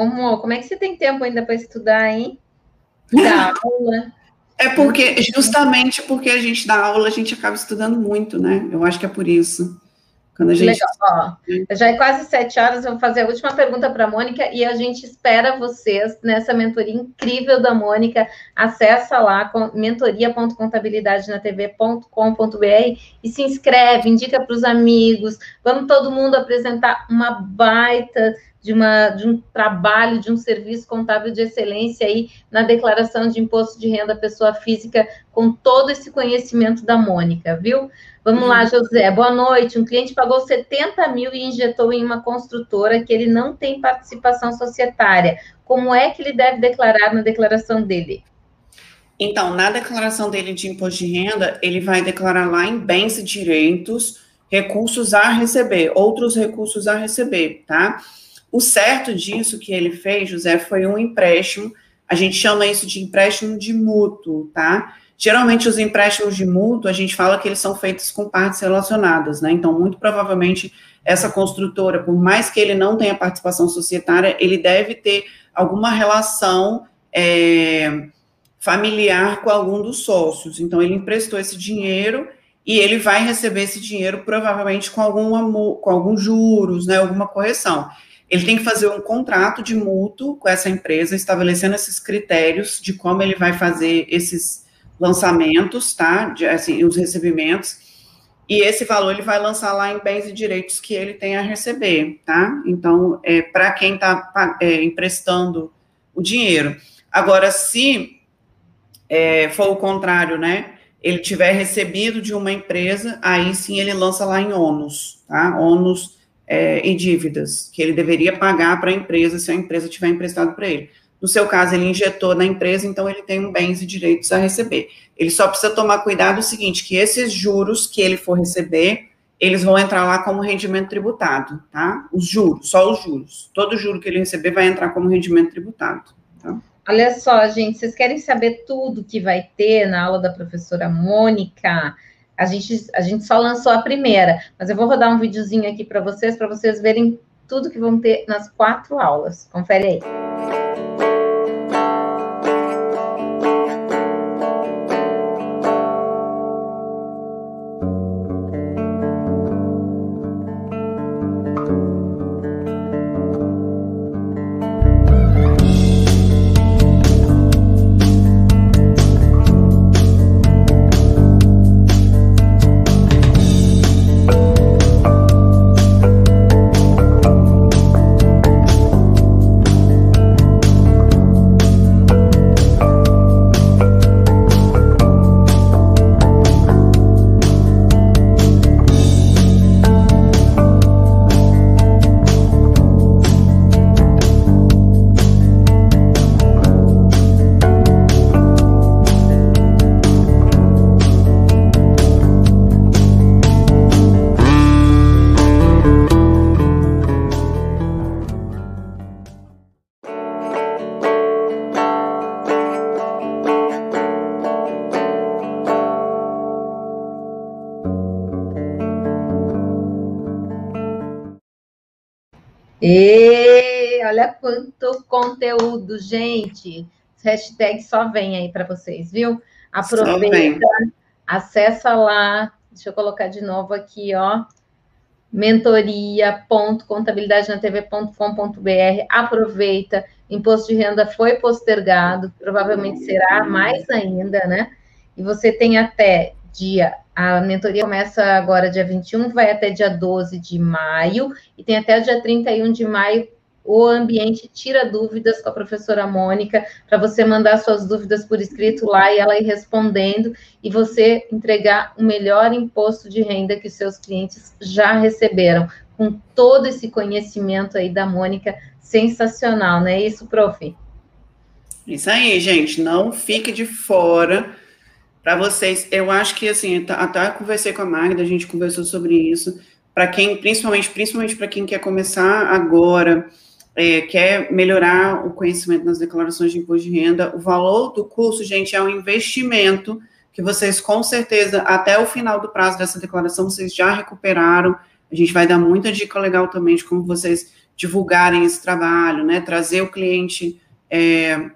Amor, como é que você tem tempo ainda para estudar, hein? Da (laughs) aula. É porque, justamente porque a gente dá aula, a gente acaba estudando muito, né? Eu acho que é por isso. Quando a gente... Legal. Ó, já é quase sete horas, eu vou fazer a última pergunta para a Mônica e a gente espera vocês nessa mentoria incrível da Mônica. Acessa lá, mentoria.contabilidadenatv.com.br e se inscreve, indica para os amigos. Vamos todo mundo apresentar uma baita de, uma, de um trabalho, de um serviço contábil de excelência aí na declaração de imposto de renda pessoa física, com todo esse conhecimento da Mônica, viu? Vamos uhum. lá, José. Boa noite. Um cliente pagou 70 mil e injetou em uma construtora que ele não tem participação societária. Como é que ele deve declarar na declaração dele? Então, na declaração dele de imposto de renda, ele vai declarar lá em bens e direitos, recursos a receber, outros recursos a receber, tá? O certo disso que ele fez, José, foi um empréstimo. A gente chama isso de empréstimo de mútuo, tá? Geralmente, os empréstimos de mútuo, a gente fala que eles são feitos com partes relacionadas, né? Então, muito provavelmente, essa construtora, por mais que ele não tenha participação societária, ele deve ter alguma relação é, familiar com algum dos sócios. Então, ele emprestou esse dinheiro e ele vai receber esse dinheiro provavelmente com, algum, com alguns juros, né? Alguma correção ele tem que fazer um contrato de mútuo com essa empresa, estabelecendo esses critérios de como ele vai fazer esses lançamentos, tá? De, assim, os recebimentos. e esse valor ele vai lançar lá em bens e direitos que ele tem a receber, tá? Então, é para quem está é, emprestando o dinheiro. Agora, se é, for o contrário, né? Ele tiver recebido de uma empresa, aí sim ele lança lá em ônus, tá? Ônus é, e dívidas, que ele deveria pagar para a empresa se a empresa tiver emprestado para ele. No seu caso, ele injetou na empresa, então ele tem bens e direitos a receber. Ele só precisa tomar cuidado o seguinte, que esses juros que ele for receber, eles vão entrar lá como rendimento tributado, tá? Os juros, só os juros. Todo juro que ele receber vai entrar como rendimento tributado, tá? Olha só, gente, vocês querem saber tudo que vai ter na aula da professora Mônica? A gente, a gente só lançou a primeira, mas eu vou rodar um videozinho aqui para vocês, para vocês verem tudo que vão ter nas quatro aulas. Confere aí. E olha quanto conteúdo, gente. Hashtag só vem aí para vocês, viu? Aproveita, acessa lá. Deixa eu colocar de novo aqui, ó. Mentoria.contabilidadenatv.com.br. Aproveita. Imposto de renda foi postergado, provavelmente será mais ainda, né? E você tem até dia a mentoria começa agora dia 21, vai até dia 12 de maio, e tem até dia 31 de maio o ambiente tira dúvidas com a professora Mônica, para você mandar suas dúvidas por escrito lá e ela ir respondendo, e você entregar o melhor imposto de renda que os seus clientes já receberam, com todo esse conhecimento aí da Mônica, sensacional, não é isso, prof? Isso aí, gente, não fique de fora para vocês, eu acho que assim, até conversei com a Magda, a gente conversou sobre isso. Para quem, principalmente, principalmente para quem quer começar agora, é, quer melhorar o conhecimento nas declarações de imposto de renda, o valor do curso, gente, é um investimento que vocês, com certeza, até o final do prazo dessa declaração, vocês já recuperaram. A gente vai dar muita dica legal também de como vocês divulgarem esse trabalho, né? Trazer o cliente é,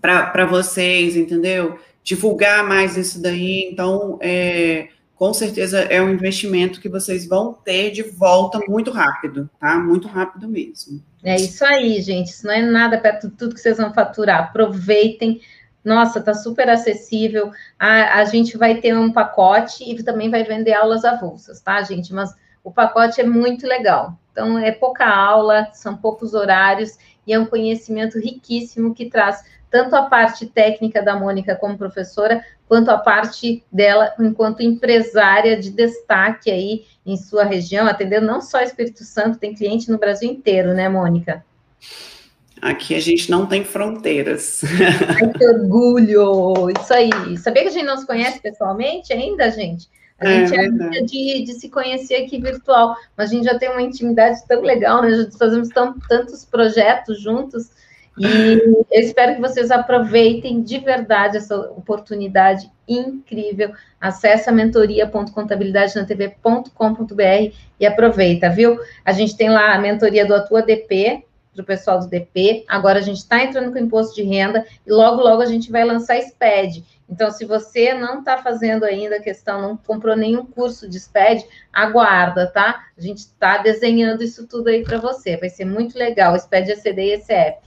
para vocês, entendeu? Divulgar mais isso daí. Então, é, com certeza é um investimento que vocês vão ter de volta muito rápido, tá? Muito rápido mesmo. É isso aí, gente. Isso não é nada de tudo que vocês vão faturar. Aproveitem. Nossa, tá super acessível. A, a gente vai ter um pacote e também vai vender aulas avulsas, tá, gente? Mas o pacote é muito legal. Então, é pouca aula, são poucos horários e é um conhecimento riquíssimo que traz tanto a parte técnica da Mônica como professora, quanto a parte dela enquanto empresária de destaque aí em sua região, atendendo não só Espírito Santo, tem cliente no Brasil inteiro, né, Mônica? Aqui a gente não tem fronteiras. (laughs) Ai, que orgulho! Isso aí. Sabia que a gente não se conhece pessoalmente ainda, gente? A é gente é, é de, de se conhecer aqui virtual, mas a gente já tem uma intimidade tão legal, né? Já fazemos tão, tantos projetos juntos e eu espero que vocês aproveitem de verdade essa oportunidade incrível. Acesse a mentoria.contabilidadenatv.com.br e aproveita, viu? A gente tem lá a mentoria do Atua DP, para o pessoal do DP. Agora a gente está entrando com imposto de renda e logo, logo a gente vai lançar SPED. Então, se você não está fazendo ainda a questão, não comprou nenhum curso de SPED, aguarda, tá? A gente está desenhando isso tudo aí para você. Vai ser muito legal. SPED, ECD e ECF.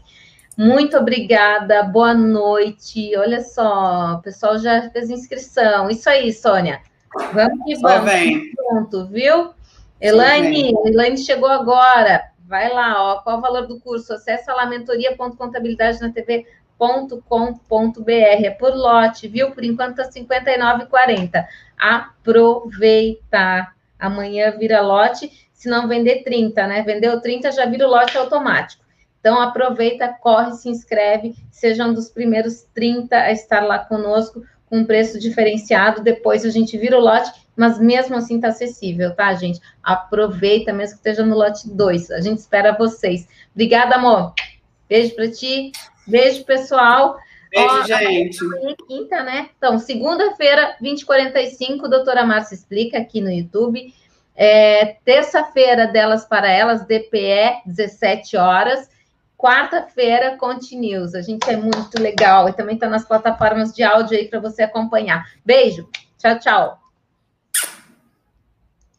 Muito obrigada, boa noite. Olha só, o pessoal já fez inscrição. Isso aí, Sônia. Vamos que vamos. Junto, viu? Elaine, Elaine chegou agora. Vai lá, ó. Qual o valor do curso? Acesse lá mentoria.contabilidade na TV com.br É por lote, viu? Por enquanto tá R$ 59,40. Aproveita. Amanhã vira lote, se não vender 30, né? Vendeu 30, já vira o lote automático. Então aproveita, corre, se inscreve, seja um dos primeiros 30 a estar lá conosco com um preço diferenciado. Depois a gente vira o lote, mas mesmo assim tá acessível, tá, gente? Aproveita, mesmo que esteja no lote 2. A gente espera vocês. Obrigada, amor. Beijo para ti. Beijo, pessoal. Beijo, Ó, gente. Quinta, né? Então, segunda-feira, 20h45, doutora Márcia explica aqui no YouTube. É, Terça-feira, delas para elas, DPE, 17 horas. Quarta-feira, Continues. A gente é muito legal e também está nas plataformas de áudio aí para você acompanhar. Beijo. Tchau, tchau.